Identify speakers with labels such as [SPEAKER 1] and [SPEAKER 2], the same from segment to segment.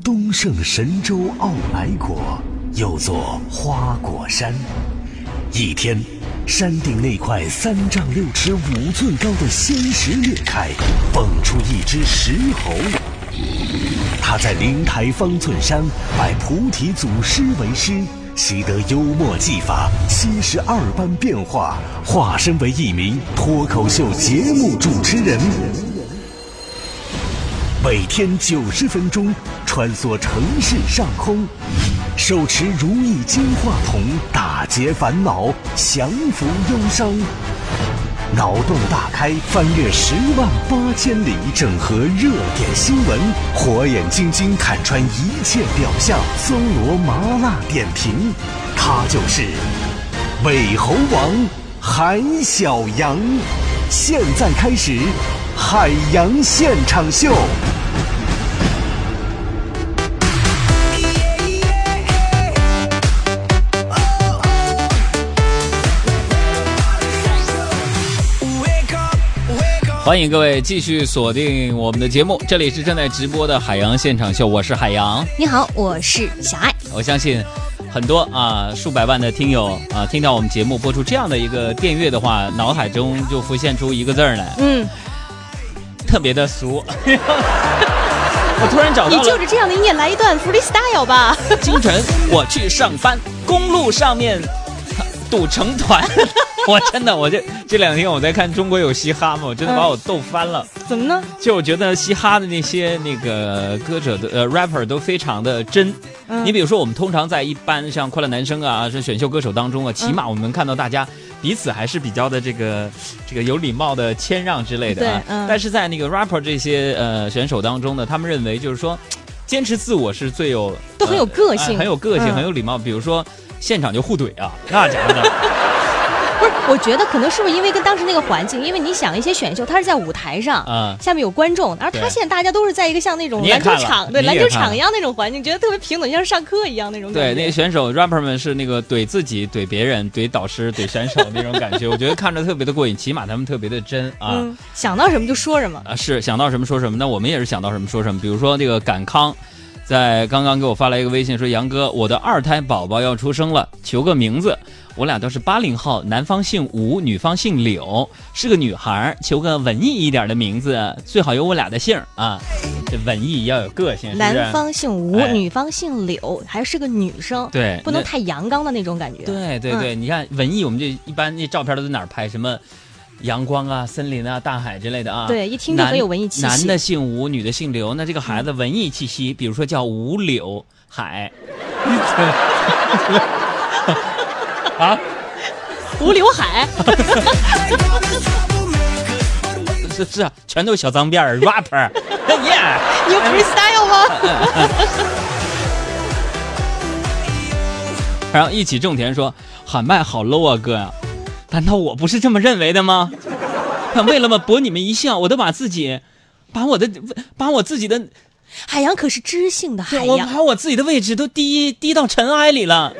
[SPEAKER 1] 东胜神州傲来国，又作花果山。一天，山顶那块三丈六尺五寸高的仙石裂开，蹦出一只石猴。他在灵台方寸山拜菩提祖师为师，习得幽默技法，七十二般变化，化身为一名脱口秀节目主持人。每天九十分钟，穿梭城市上空，手持如意金话筒，打劫烦恼，降服忧伤。脑洞大开，翻越十万八千里，整合热点新闻，火眼金睛看穿一切表象，搜罗麻辣点评。他就是伪猴王韩小阳。现在开始，海洋现场秀。
[SPEAKER 2] 欢迎各位继续锁定我们的节目，这里是正在直播的海洋现场秀，我是海洋。
[SPEAKER 3] 你好，我是小爱。
[SPEAKER 2] 我相信很多啊数百万的听友啊，听到我们节目播出这样的一个电乐的话，脑海中就浮现出一个字儿来，
[SPEAKER 3] 嗯，
[SPEAKER 2] 特别的俗。我突然找到了，
[SPEAKER 3] 你就着这样的音乐来一段 freestyle 吧。
[SPEAKER 2] 清晨我去上班，公路上面堵成团。我真的，我这这两天我在看《中国有嘻哈》嘛，我真的把我逗翻了。
[SPEAKER 3] 怎么呢？
[SPEAKER 2] 就我觉得嘻哈的那些那个歌者的呃 rapper 都非常的真。
[SPEAKER 3] 嗯
[SPEAKER 2] 你比如说，我们通常在一般像快乐男声啊、是选秀歌手当中啊，起码我们能看到大家彼此还是比较的这个这个有礼貌的谦让之类的啊。但是在那个 rapper 这些呃选手当中呢，他们认为就是说，坚持自我是最有
[SPEAKER 3] 都很有个性
[SPEAKER 2] 呃很有个性，
[SPEAKER 3] 嗯
[SPEAKER 2] 很有礼貌。比如说现场就互怼啊，那家伙的。
[SPEAKER 3] 我觉得可能是不是因为跟当时那个环境，因为你想一些选秀，它是在舞台上，
[SPEAKER 2] 啊
[SPEAKER 3] 下面有观众，而
[SPEAKER 2] 对
[SPEAKER 3] 他现在大家都是在一个像那种篮球场，对篮球场一样那种环境，觉得特别平等，像是上课一样那种感
[SPEAKER 2] 对，那些选手 rapper 们是那个怼自己、怼别人、怼导师、怼选手那种感觉，我觉得看着特别的过瘾，起码他们特别的真啊。
[SPEAKER 3] 嗯，想到什么就说什么。
[SPEAKER 2] 啊，是想到什么说什么，那我们也是想到什么说什么。比如说那个感康，在刚刚给我发来一个微信说：“杨哥，我的二胎宝宝要出生了，求个名字。我俩都是八零后，男方姓吴，女方姓柳，是个女孩儿，求个文艺一点的名字，最好有我俩的姓啊。这文艺要有个性，是是？
[SPEAKER 3] 男方姓吴，
[SPEAKER 2] 哎
[SPEAKER 3] 女方姓柳，还是个女生，
[SPEAKER 2] 对
[SPEAKER 3] 不能太阳刚的那种感觉。
[SPEAKER 2] 对对对，你看文艺，我们这一般那照片都在哪儿拍？什么阳光啊、森林啊、大海之类的啊。
[SPEAKER 3] 对一听就很有文艺气息
[SPEAKER 2] 男的姓吴，女的姓刘，那这个孩子文艺气息，比如说叫吴柳海。啊，
[SPEAKER 3] 吴刘海，
[SPEAKER 2] 是是啊，全都是小脏辫儿 rapper，耶！
[SPEAKER 3] 你有 freestyle 吗？
[SPEAKER 2] 然后一起种田说喊麦好 low 啊哥呀，难道我不是这么认为的吗？为了嘛博你们一笑，我都把自己，把我的，把我自己的，
[SPEAKER 3] 海洋可是知性的海
[SPEAKER 2] 我
[SPEAKER 3] 洋。
[SPEAKER 2] 把我自己的位置都低低到尘埃里了。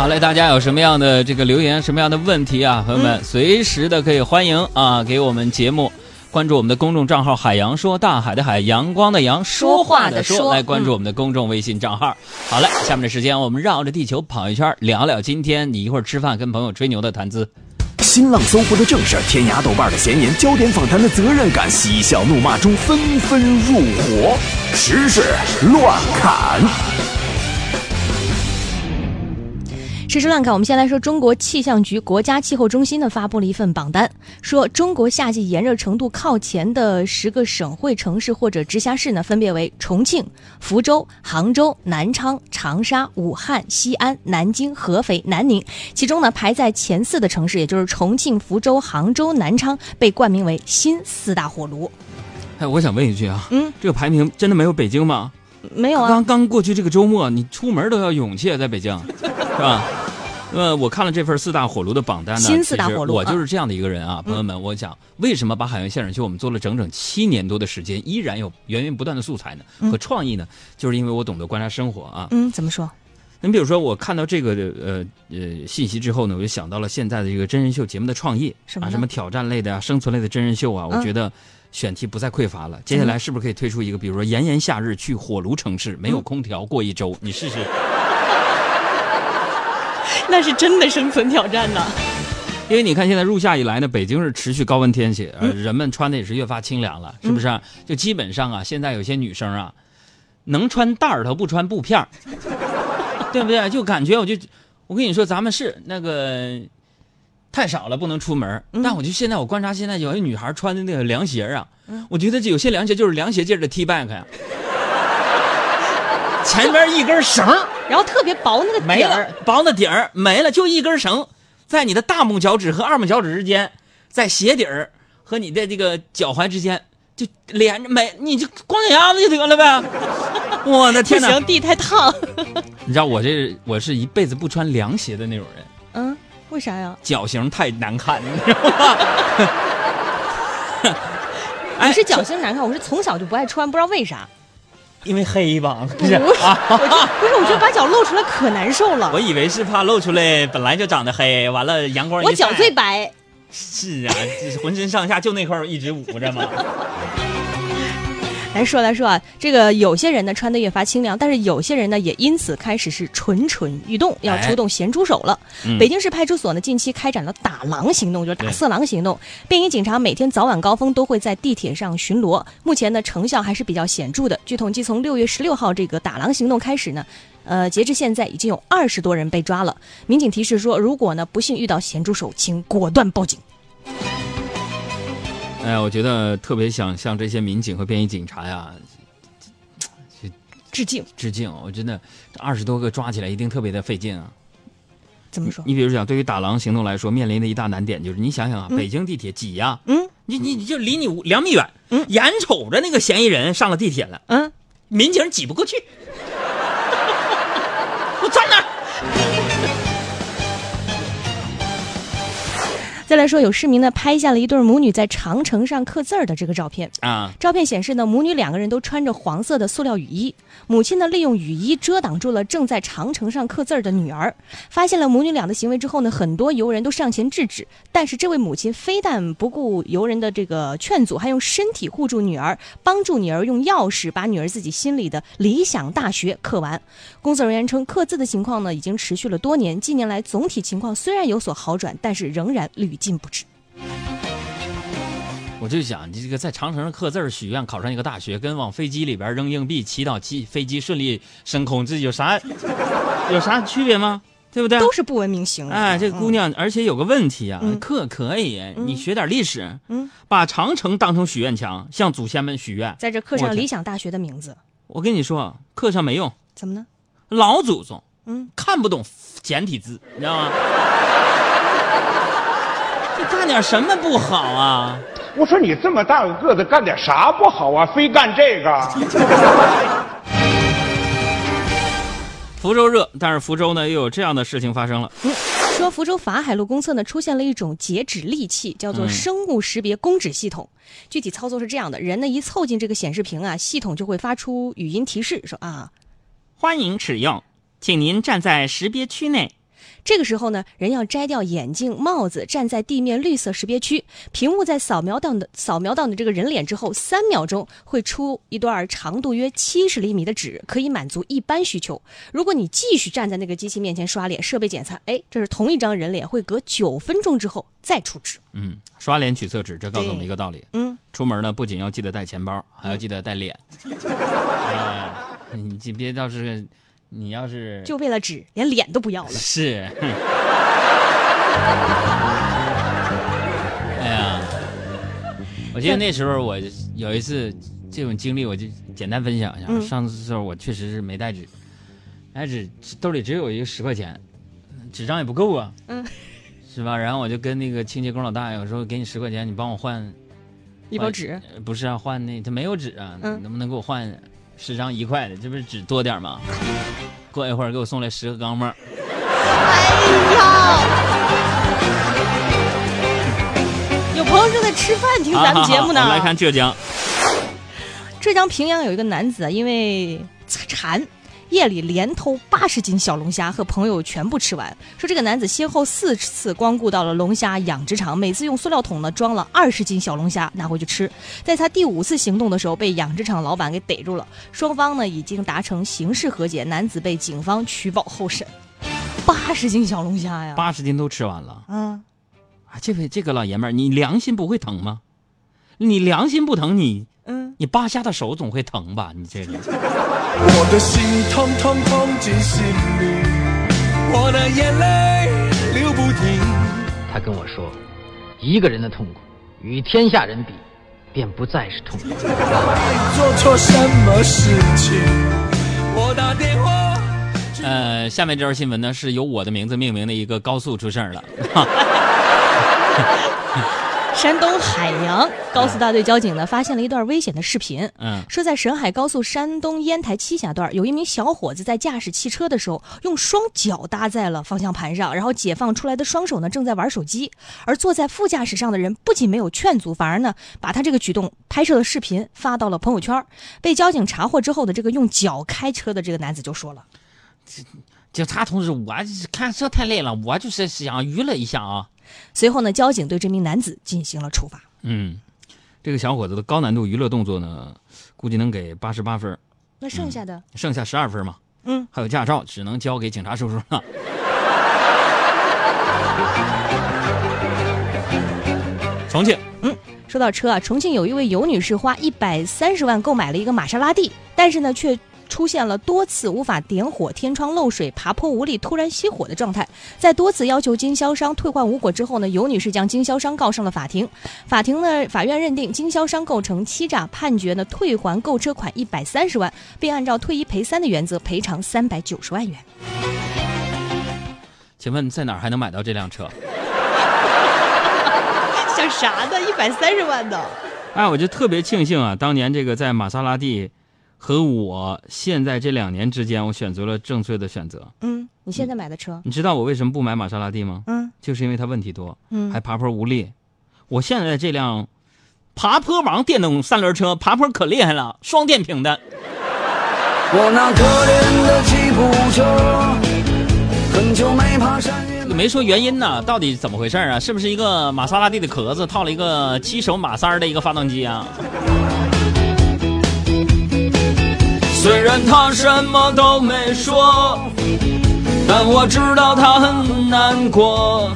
[SPEAKER 2] 好嘞，大家有什么样的这个留言，什么样的问题啊，朋友们，随时的可以欢迎啊，给我们节目关注我们的公众账号“海洋说”，大海的海，阳光的阳，说话的说，来关注我们的公众微信账号。好嘞，下面的时间我们绕着地球跑一圈，聊聊今天你一会儿吃饭跟朋友吹牛的谈资。
[SPEAKER 1] 新浪搜狐的正事儿，天涯豆瓣的闲言，焦点访谈的责任感，嬉笑怒骂中纷纷入伙，时事乱砍。
[SPEAKER 3] 实时乱看，我们先来说中国气象局国家气候中心呢发布了一份榜单，说中国夏季炎热程度靠前的十个省会城市或者直辖市呢，分别为重庆、福州、杭州、南昌、长沙、武汉、西安、南京、合肥、南宁。其中呢，排在前四的城市，也就是重庆、福州、杭州、南昌，被冠名为新四大火炉。
[SPEAKER 2] 哎，我想问一句啊，
[SPEAKER 3] 嗯，
[SPEAKER 2] 这个排名真的没有北京吗？
[SPEAKER 3] 没有啊，
[SPEAKER 2] 刚刚过去这个周末，你出门都要勇气啊，在北京，是吧？呃，我看了这份四大火炉的榜单呢，
[SPEAKER 3] 新四大火炉
[SPEAKER 2] 我就是这样的一个人啊，朋友们，我想为什么把海洋现场秀我们做了整整七年多的时间，依然有源源不断的素材呢和创意呢？就是因为我懂得观察生活啊。
[SPEAKER 3] 嗯，怎么说？
[SPEAKER 2] 你比如说，我看到这个呃呃信息之后呢，我就想到了现在的这个真人秀节目的创意啊，
[SPEAKER 3] 什么
[SPEAKER 2] 挑战类的啊、生存类的真人秀啊，我
[SPEAKER 3] 嗯
[SPEAKER 2] 觉得选题不再匮乏了。接下来是不是可以推出一个，比如说炎炎夏日去火炉城市，没有
[SPEAKER 3] 嗯
[SPEAKER 2] 空调过一周，你试试。
[SPEAKER 3] 那是真的生存挑战呢。
[SPEAKER 2] 因为你看，现在入夏以来呢，北京是持续高温天气，人们穿的也是越发清凉了，是不是啊、就基本上啊，现在有些女生啊，能穿袋儿头不穿布片儿，对不对？就感觉我就，我跟你说，咱们是那个太少了，不能出门。
[SPEAKER 3] 嗯
[SPEAKER 2] 但我就现在我观察，现在有些女孩穿的那个凉鞋啊，我觉得这有些凉鞋就是凉鞋界的 T back 呀，前边一根绳
[SPEAKER 3] 然后特别薄那个
[SPEAKER 2] 没了
[SPEAKER 3] 底儿，，
[SPEAKER 2] 薄的底儿没了，就一根绳，在你的大拇脚趾和二拇脚趾之间，在鞋底儿和你的这个脚踝之间就连着没，你就光脚丫子就得了呗。我的天哪！
[SPEAKER 3] 行，地太烫。
[SPEAKER 2] 你知道我这我是一辈子不穿凉鞋的那种人，
[SPEAKER 3] 嗯，为啥呀？
[SPEAKER 2] 脚型太难看，你知道吗？哎
[SPEAKER 3] 不是脚型难看，我是从小就不爱穿，不知道为啥。
[SPEAKER 2] 因为黑吧？不
[SPEAKER 3] 不是，我就不是，我觉得把脚露出来可难受了。
[SPEAKER 2] 我以为是怕露出来，本来就长得黑，完了阳光一
[SPEAKER 3] 我脚最白，
[SPEAKER 2] 是啊，这浑身上下就那块儿一直捂着嘛。
[SPEAKER 3] 来说来说啊，这个有些人呢穿的越发清凉，但是有些人呢也因此开始是蠢蠢欲动，要出动咸猪手了。
[SPEAKER 2] 嗯
[SPEAKER 3] 北京市派出所呢近期开展了打狼行动，就是打色狼行动。便衣警察每天早晚高峰都会在地铁上巡逻，目前呢成效还是比较显著的。据统计，从六月十六号这个打狼行动开始呢。呃，截至现在已经有二十多人被抓了。民警提示说，如果呢不幸遇到咸猪手，请果断报警。
[SPEAKER 2] 哎，我觉得特别想向这些民警和便衣警察呀
[SPEAKER 3] 致敬，
[SPEAKER 2] 致敬。我真的二十多个抓起来一定特别的费劲啊。
[SPEAKER 3] 怎么说？
[SPEAKER 2] 你比如讲，对于打狼行动来说，面临的一大难点就是，你想想啊，北京地铁挤呀、
[SPEAKER 3] 嗯
[SPEAKER 2] 你你你就离你两米远，
[SPEAKER 3] 嗯
[SPEAKER 2] 眼瞅着那个嫌疑人上了地铁了，
[SPEAKER 3] 嗯，
[SPEAKER 2] 民警挤不过去，
[SPEAKER 3] 再来说，有市民呢拍下了一对母女在长城上刻字儿的这个照片。
[SPEAKER 2] 啊，
[SPEAKER 3] 照片显示呢，母女两个人都穿着黄色的塑料雨衣，母亲呢利用雨衣遮挡住了正在长城上刻字儿的女儿。发现了母女俩的行为之后呢，很多游人都上前制止，但是这位母亲非但不顾游人的这个劝阻，还用身体护住女儿，帮助女儿用钥匙把女儿自己心里的理想大学刻完。工作人员称，刻字的情况呢已经持续了多年，近年来总体情况虽然有所好转，但是仍然屡禁不止。
[SPEAKER 2] 我就想，你这个在长城上刻字儿许愿考上一个大学，跟往飞机里边扔硬币祈祷机飞机顺利升空，这有啥有啥区别吗？对不对？
[SPEAKER 3] 都是不文明行为。
[SPEAKER 2] 哎，这个姑娘，而且有个问题啊，
[SPEAKER 3] 嗯
[SPEAKER 2] 刻可以，你学点历史，
[SPEAKER 3] 嗯，
[SPEAKER 2] 把长城当成许愿墙，向祖先们许愿。
[SPEAKER 3] 在这刻上理想大学的名字，
[SPEAKER 2] 我跟你说，刻上没用，
[SPEAKER 3] 怎么呢？
[SPEAKER 2] 老祖宗
[SPEAKER 3] 嗯，
[SPEAKER 2] 看不懂简体字，你知道吗？这干点什么不好啊？
[SPEAKER 4] 我说你这么大个个子，干点啥不好啊？非干这个？
[SPEAKER 2] 福州热，但是福州呢又有这样的事情发生了。
[SPEAKER 3] 说福州法海路公厕呢出现了一种截止利器，叫做
[SPEAKER 2] 嗯
[SPEAKER 3] 生物识别公指系统。具体操作是这样的：人呢一凑近这个显示屏啊，系统就会发出语音提示，说啊，
[SPEAKER 2] 欢迎使用，请您站在识别区内。
[SPEAKER 3] 这个时候呢，人要摘掉眼镜、帽子，站在地面绿色识别区。屏幕在扫描到的扫描到你这个人脸之后，三秒钟会出一段长度约七十厘米的纸，可以满足一般需求。如果你继续站在那个机器面前刷脸，设备检测，哎，这是同一张人脸，会隔九分钟之后再出纸。
[SPEAKER 2] 嗯，刷脸取厕纸，这告诉我们一个道理：
[SPEAKER 3] 嗯，
[SPEAKER 2] 出门呢不仅要记得带钱包，还要记得带脸。哎，你别到是，你要是
[SPEAKER 3] 就为了纸，连脸都不要了。
[SPEAKER 2] 是，哎呀，我记得那时候我有一次这种经历，我就简单分享一下。
[SPEAKER 3] 嗯
[SPEAKER 2] 上次的时候我确实是没带纸，带纸兜里只有一个十块钱，纸张也不够啊，
[SPEAKER 3] 嗯，
[SPEAKER 2] 是吧？然后我就跟那个清洁工老大爷我说，给你十块钱，你帮我换
[SPEAKER 3] 一包纸，
[SPEAKER 2] 呃不是啊，换那他没有纸啊，
[SPEAKER 3] 嗯
[SPEAKER 2] 能不能给我换十张一块的？这不是纸多点吗？过一会儿给我送来十个钢镚儿。
[SPEAKER 3] 哎呀！有朋友正在吃饭听咱们节目呢。
[SPEAKER 2] 好好好我们来看浙江，
[SPEAKER 3] 浙江平阳有一个男子啊，因为馋，夜里连偷八十斤小龙虾，和朋友全部吃完。说这个男子先后四次光顾到了龙虾养殖场，每次用塑料桶呢装了二十斤小龙虾拿回去吃。在他第五次行动的时候，被养殖场老板给逮住了，双方呢已经达成刑事和解，男子被警方取保候审。八十斤小龙虾呀！
[SPEAKER 2] 八十斤都吃完了
[SPEAKER 3] 嗯，
[SPEAKER 2] 啊！这位这个老爷们儿，你良心不会疼吗？你良心不疼，你
[SPEAKER 3] 嗯，
[SPEAKER 2] 你扒虾的手总会疼吧？你这个。
[SPEAKER 5] 我的心痛痛痛进心里，我的眼泪流不停。
[SPEAKER 6] 他跟我说，一个人的痛苦与天下人比，便不再是痛苦。
[SPEAKER 5] 做错什么事情？我打电话。
[SPEAKER 2] 呃，下面这条新闻呢，是由我的名字命名的一个高速出事儿了。
[SPEAKER 3] 山东海阳高速大队交警呢发现了一段危险的视频。
[SPEAKER 2] 嗯，
[SPEAKER 3] 说在沈海高速山东烟台栖霞段，有一名小伙子在驾驶汽车的时候，用双脚搭在了方向盘上，然后解放出来的双手呢正在玩手机，而坐在副驾驶上的人不仅没有劝阻，反而呢把他这个举动拍摄了视频发到了朋友圈。被交警查获之后的这个用脚开车的这个男子就说了。
[SPEAKER 2] 警察同志，我看车太累了，我就是想娱乐一下啊。
[SPEAKER 3] 随后呢，交警对这名男子进行了处罚。
[SPEAKER 2] 嗯，这个小伙子的高难度娱乐动作呢，估计能给八十八分，
[SPEAKER 3] 那剩下的，
[SPEAKER 2] 剩下十二分嘛。
[SPEAKER 3] 嗯，
[SPEAKER 2] 还有驾照，只能交给警察叔叔了。重庆，嗯
[SPEAKER 3] 说到车啊，重庆有一位尤女士花一百三十万购买了一个玛莎拉蒂，但是呢，却出现了多次无法点火、天窗漏水、爬坡无力、突然熄火的状态。在多次要求经销商退换无果之后呢，尤女士将经销商告上了法庭。法庭呢，法院认定经销商构成欺诈，判决呢退还购车款一百三十万，并按照退一赔三的原则赔偿三百九十万元。
[SPEAKER 2] 请问在哪儿还能买到这辆车？
[SPEAKER 3] 想啥呢？一百三十万的。
[SPEAKER 2] 哎，我就特别庆幸啊，当年这个在玛莎拉蒂和我现在这两年之间，我选择了正确的选择。
[SPEAKER 3] 嗯，你现在买的车？
[SPEAKER 2] 你知道我为什么不买玛莎拉蒂吗？
[SPEAKER 3] 嗯
[SPEAKER 2] 就是因为它问题多，
[SPEAKER 3] 嗯
[SPEAKER 2] 还爬坡无力。我现在这辆爬坡王电动三轮车，爬坡可厉害了，双电瓶的。
[SPEAKER 5] 我那可怜的吉普车，很久没爬山
[SPEAKER 2] 没说原因呢，到底怎么回事啊？是不是一个玛莎拉蒂的壳子套了一个七手马三儿的一个发动机啊？虽然他什么都没说，但我知道他很难过。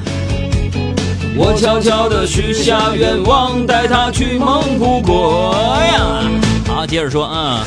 [SPEAKER 2] 我悄悄地许下愿望，带他去蒙古国呀。好，接着说，啊。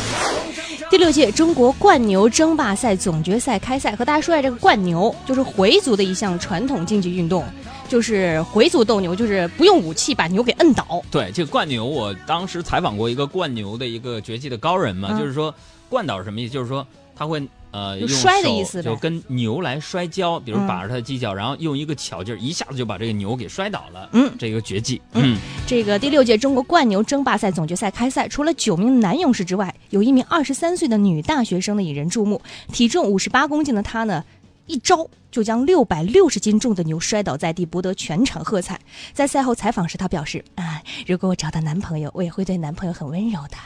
[SPEAKER 3] 第六届中国冠牛争霸赛总决赛开赛，和大家说一下，这个冠牛就是回族的一项传统竞技运动，就是回族斗牛，就是不用武器把牛给摁倒。
[SPEAKER 2] 对这个灌牛，我当时采访过一个灌牛的一个绝技的高人嘛，
[SPEAKER 3] 嗯
[SPEAKER 2] 就是说灌倒是什么意思？就是说他会呃用
[SPEAKER 3] 摔的意思
[SPEAKER 2] 就跟牛来摔跤，比如
[SPEAKER 3] 嗯
[SPEAKER 2] 把着它的犄角，然后用一个巧劲儿一下子就把这个牛给摔倒了。
[SPEAKER 3] 嗯
[SPEAKER 2] 这个绝技，
[SPEAKER 3] 嗯
[SPEAKER 2] 嗯，
[SPEAKER 3] 这个第六届中国冠牛争霸赛总决赛开赛，除了九名男勇士之外，有一名二十三岁的女大学生呢引人注目。体重五十八公斤的她呢，一招就将六百六十斤重的牛摔倒在地，博得全场喝彩。在赛后采访时，她表示：“啊，如果我找到男朋友，我也会对男朋友很温柔的。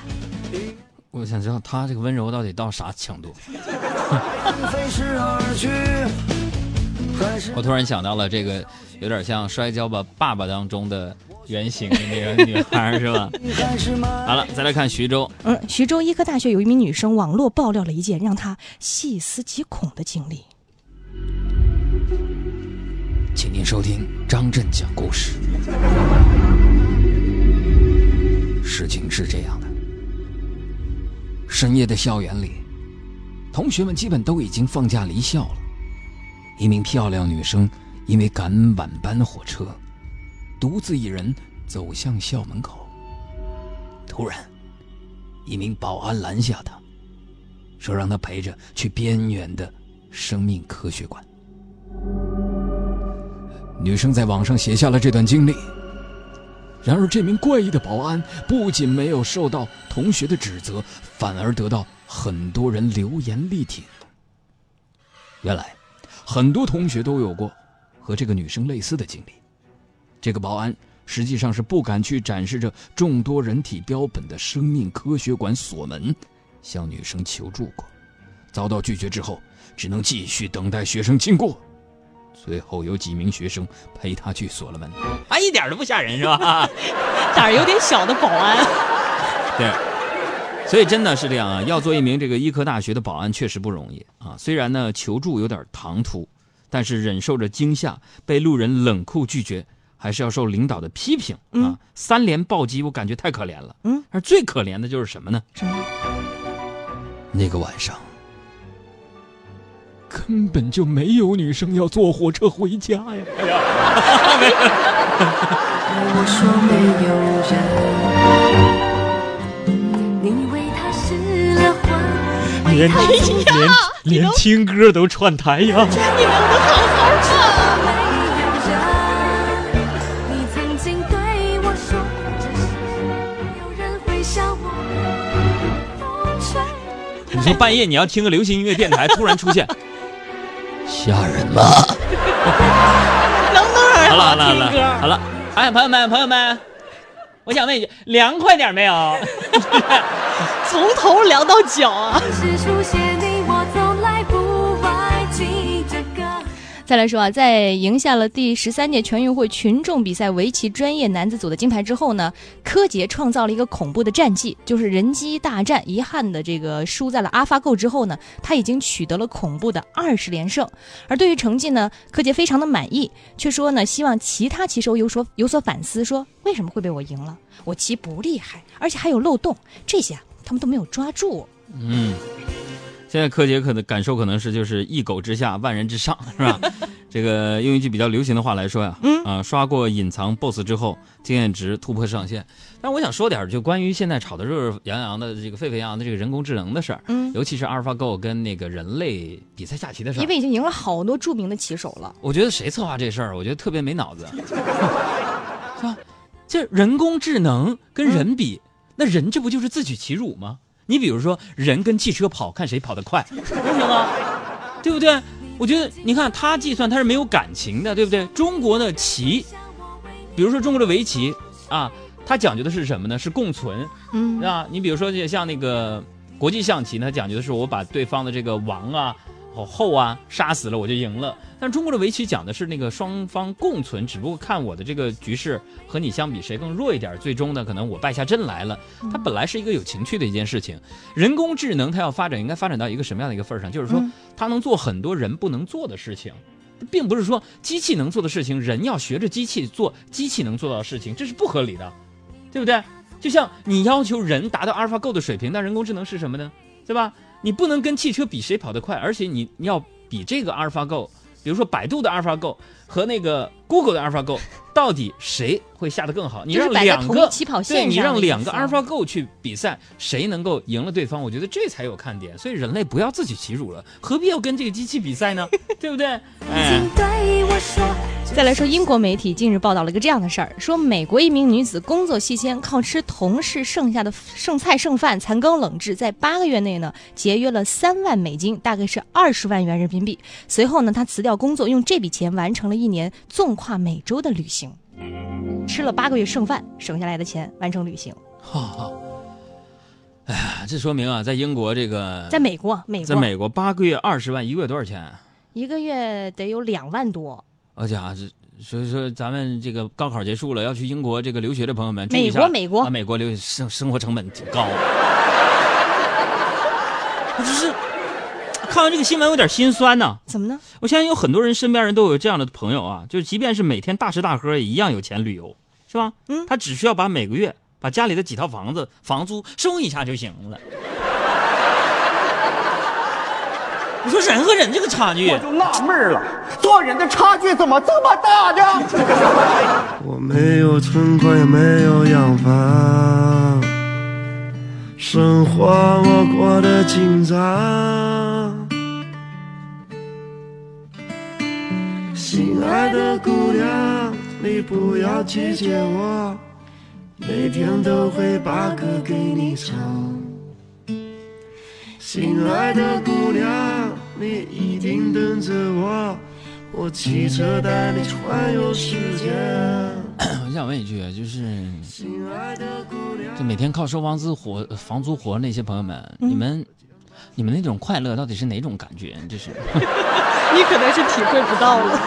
[SPEAKER 2] 我想知道他这个温柔到底到啥强度。我突然想到了这个有点像《摔跤吧，爸爸》当中的原型的那个女孩儿是吧？好了，再来看徐州，
[SPEAKER 3] 嗯，徐州医科大学有一名女生网络爆料了一件让她细思极恐的经历。
[SPEAKER 2] 请您收听张震讲故事。事情是这样的：深夜的校园里，同学们基本都已经放假离校了。一名漂亮女生因为赶晚班火车，独自一人走向校门口。突然，一名保安拦下她，说让她陪着去边缘的生命科学馆。女生在网上写下了这段经历。然而，这名怪异的保安不仅没有受到同学的指责，反而得到很多人留言力挺。原来，很多同学都有过和这个女生类似的经历。这个保安实际上是不敢去展示着众多人体标本的生命科学馆锁门，向女生求助过。遭到拒绝之后，只能继续等待学生经过。最后有几名学生陪他去锁了门，啊，一点都不吓人是吧？
[SPEAKER 3] 胆儿有点小的保安。
[SPEAKER 2] 对，所以真的是这样啊，要做一名这个医科大学的保安确实不容易啊。虽然呢求助有点唐突，但是忍受着惊吓，被路人冷酷拒绝，还是要受领导的批评啊。
[SPEAKER 3] 嗯
[SPEAKER 2] 三连暴击，我感觉太可怜了。
[SPEAKER 3] 嗯，
[SPEAKER 2] 而最可怜的就是什么呢？
[SPEAKER 3] 什么？
[SPEAKER 2] 那个晚上，根本就没有女生要坐火车回家呀。
[SPEAKER 7] 我说没有人，你为他失了魂，为他惊
[SPEAKER 2] 连连听歌都串台呀。
[SPEAKER 7] 你说
[SPEAKER 2] 半夜你要听个流行音乐电台，突然出现，吓人吗？
[SPEAKER 3] 能不能
[SPEAKER 2] 好了好了好
[SPEAKER 3] 听歌
[SPEAKER 2] 了好了，哎，朋友们朋友们，我想问一句，凉快点没有？
[SPEAKER 3] 从头凉到脚啊！再来说啊，在赢下了第十三届全运会群众比赛围棋专业男子组的金牌之后呢，柯洁创造了一个恐怖的战绩，就是人机大战，遗憾的这个输在了 AlphaGo 之后呢，他已经取得了恐怖的二十连胜。而对于成绩呢，柯洁非常的满意，却说呢，希望其他棋手有所有所反思，说为什么会被我赢了？我棋不厉害，而且还有漏洞，这些啊，他们都没有抓住。
[SPEAKER 2] 嗯，现在柯洁可能感受可能是就是一狗之下万人之上，是吧？这个用一句比较流行的话来说呀，
[SPEAKER 3] 嗯
[SPEAKER 2] 啊，刷过隐藏 BOSS 之后，经验值突破上限。但我想说点儿就关于现在炒得热热洋洋的这个沸沸扬扬的这个人工智能的事儿，
[SPEAKER 3] 嗯，
[SPEAKER 2] 尤其是阿尔法 Go 跟那个人类比赛下棋的事儿
[SPEAKER 3] 因。为已经赢了好多著名的棋手了。
[SPEAKER 2] 我觉得谁策划这事儿，我觉得特别没脑子，是吧？这人工智能跟人比，那人这不就是自取其辱吗？你比如说，人跟汽车跑，看谁跑得快，公平吗？对不对？我觉得你看他计算他是没有感情的，对不对？中国的棋，比如说中国的围棋啊，它讲究的是什么呢？是共存，
[SPEAKER 3] 嗯
[SPEAKER 2] 啊，你比如说像那个国际象棋呢，它讲究的是我把对方的这个王啊、哦后啊杀死了，我就赢了。但中国的围棋讲的是那个双方共存，只不过看我的这个局势和你相比谁更弱一点，最终呢可能我败下阵来了。它本来是一个有情趣的一件事情，人工智能它要发展，应该发展到一个什么样的一个份儿上？就是说
[SPEAKER 3] 嗯
[SPEAKER 2] 它能做很多人不能做的事情。并不是说机器能做的事情，人要学着机器做机器能做到的事情，这是不合理的，对不对？就像你要求人达到 AlphaGo 的水平，那人工智能是什么呢？对吧？你不能跟汽车比谁跑得快，而且你你要比这个 AlphaGo，比如说百度的 AlphaGo 和那个 Google 的 AlphaGo，到底谁会下得更好？你
[SPEAKER 3] 是
[SPEAKER 2] 让两个
[SPEAKER 3] 起跑线
[SPEAKER 2] 对你让两个
[SPEAKER 3] 思
[SPEAKER 2] AlphaGo 去比赛，谁能够赢了对方？我觉得这才有看点。所以人类不要自取其辱了，何必要跟这个机器比赛呢？对不对？哎。
[SPEAKER 3] 再来说，英国媒体近日报道了一个这样的事儿，说美国一名女子工作期间靠吃同事剩下的剩菜剩饭残羹冷炙，在八个月内呢节约了三万美金，大概是二十万元人民币。随后呢，她辞掉工作，用这笔钱完成了一年纵跨美洲的旅行，吃了八个月剩饭，省下来的钱完成旅行。
[SPEAKER 2] 哈哈，哎呀，这说明啊，在英国这个，
[SPEAKER 3] 在美国，美国
[SPEAKER 2] 在美国八个月二十万，一个月多少钱？
[SPEAKER 3] 一个月得有两万多。
[SPEAKER 2] 而且啊，这所以说咱们这个高考结束了，要去英国这个留学的朋友们，注意一下
[SPEAKER 3] 美国美国
[SPEAKER 2] 啊，美国留生生活成本挺高。我 就是看完这个新闻有点心酸呐、
[SPEAKER 3] 怎么呢？
[SPEAKER 2] 我相信有很多人身边人都有这样的朋友啊，就是即便是每天大吃大喝，也一样有钱旅游，是吧？
[SPEAKER 3] 嗯
[SPEAKER 2] 他只需要把每个月把家里的几套房子房租收一下就行了。你说人和人这个差距，
[SPEAKER 4] 我就纳闷了，做人的差距怎么这么大呢？
[SPEAKER 5] 我没有存款，也没有洋房，生活我过得紧张。心爱的姑娘，你不要拒绝我，每天都会把歌给你唱。心爱的姑娘，你一定等着我，我骑车带你环游世界。
[SPEAKER 2] 我想问一句，就是
[SPEAKER 5] 心爱的姑娘，
[SPEAKER 2] 就每天靠收房租活房租活那些朋友们，
[SPEAKER 3] 嗯
[SPEAKER 2] 你们你们那种快乐到底是哪种感觉？这是。
[SPEAKER 3] 你可能是体会不到了。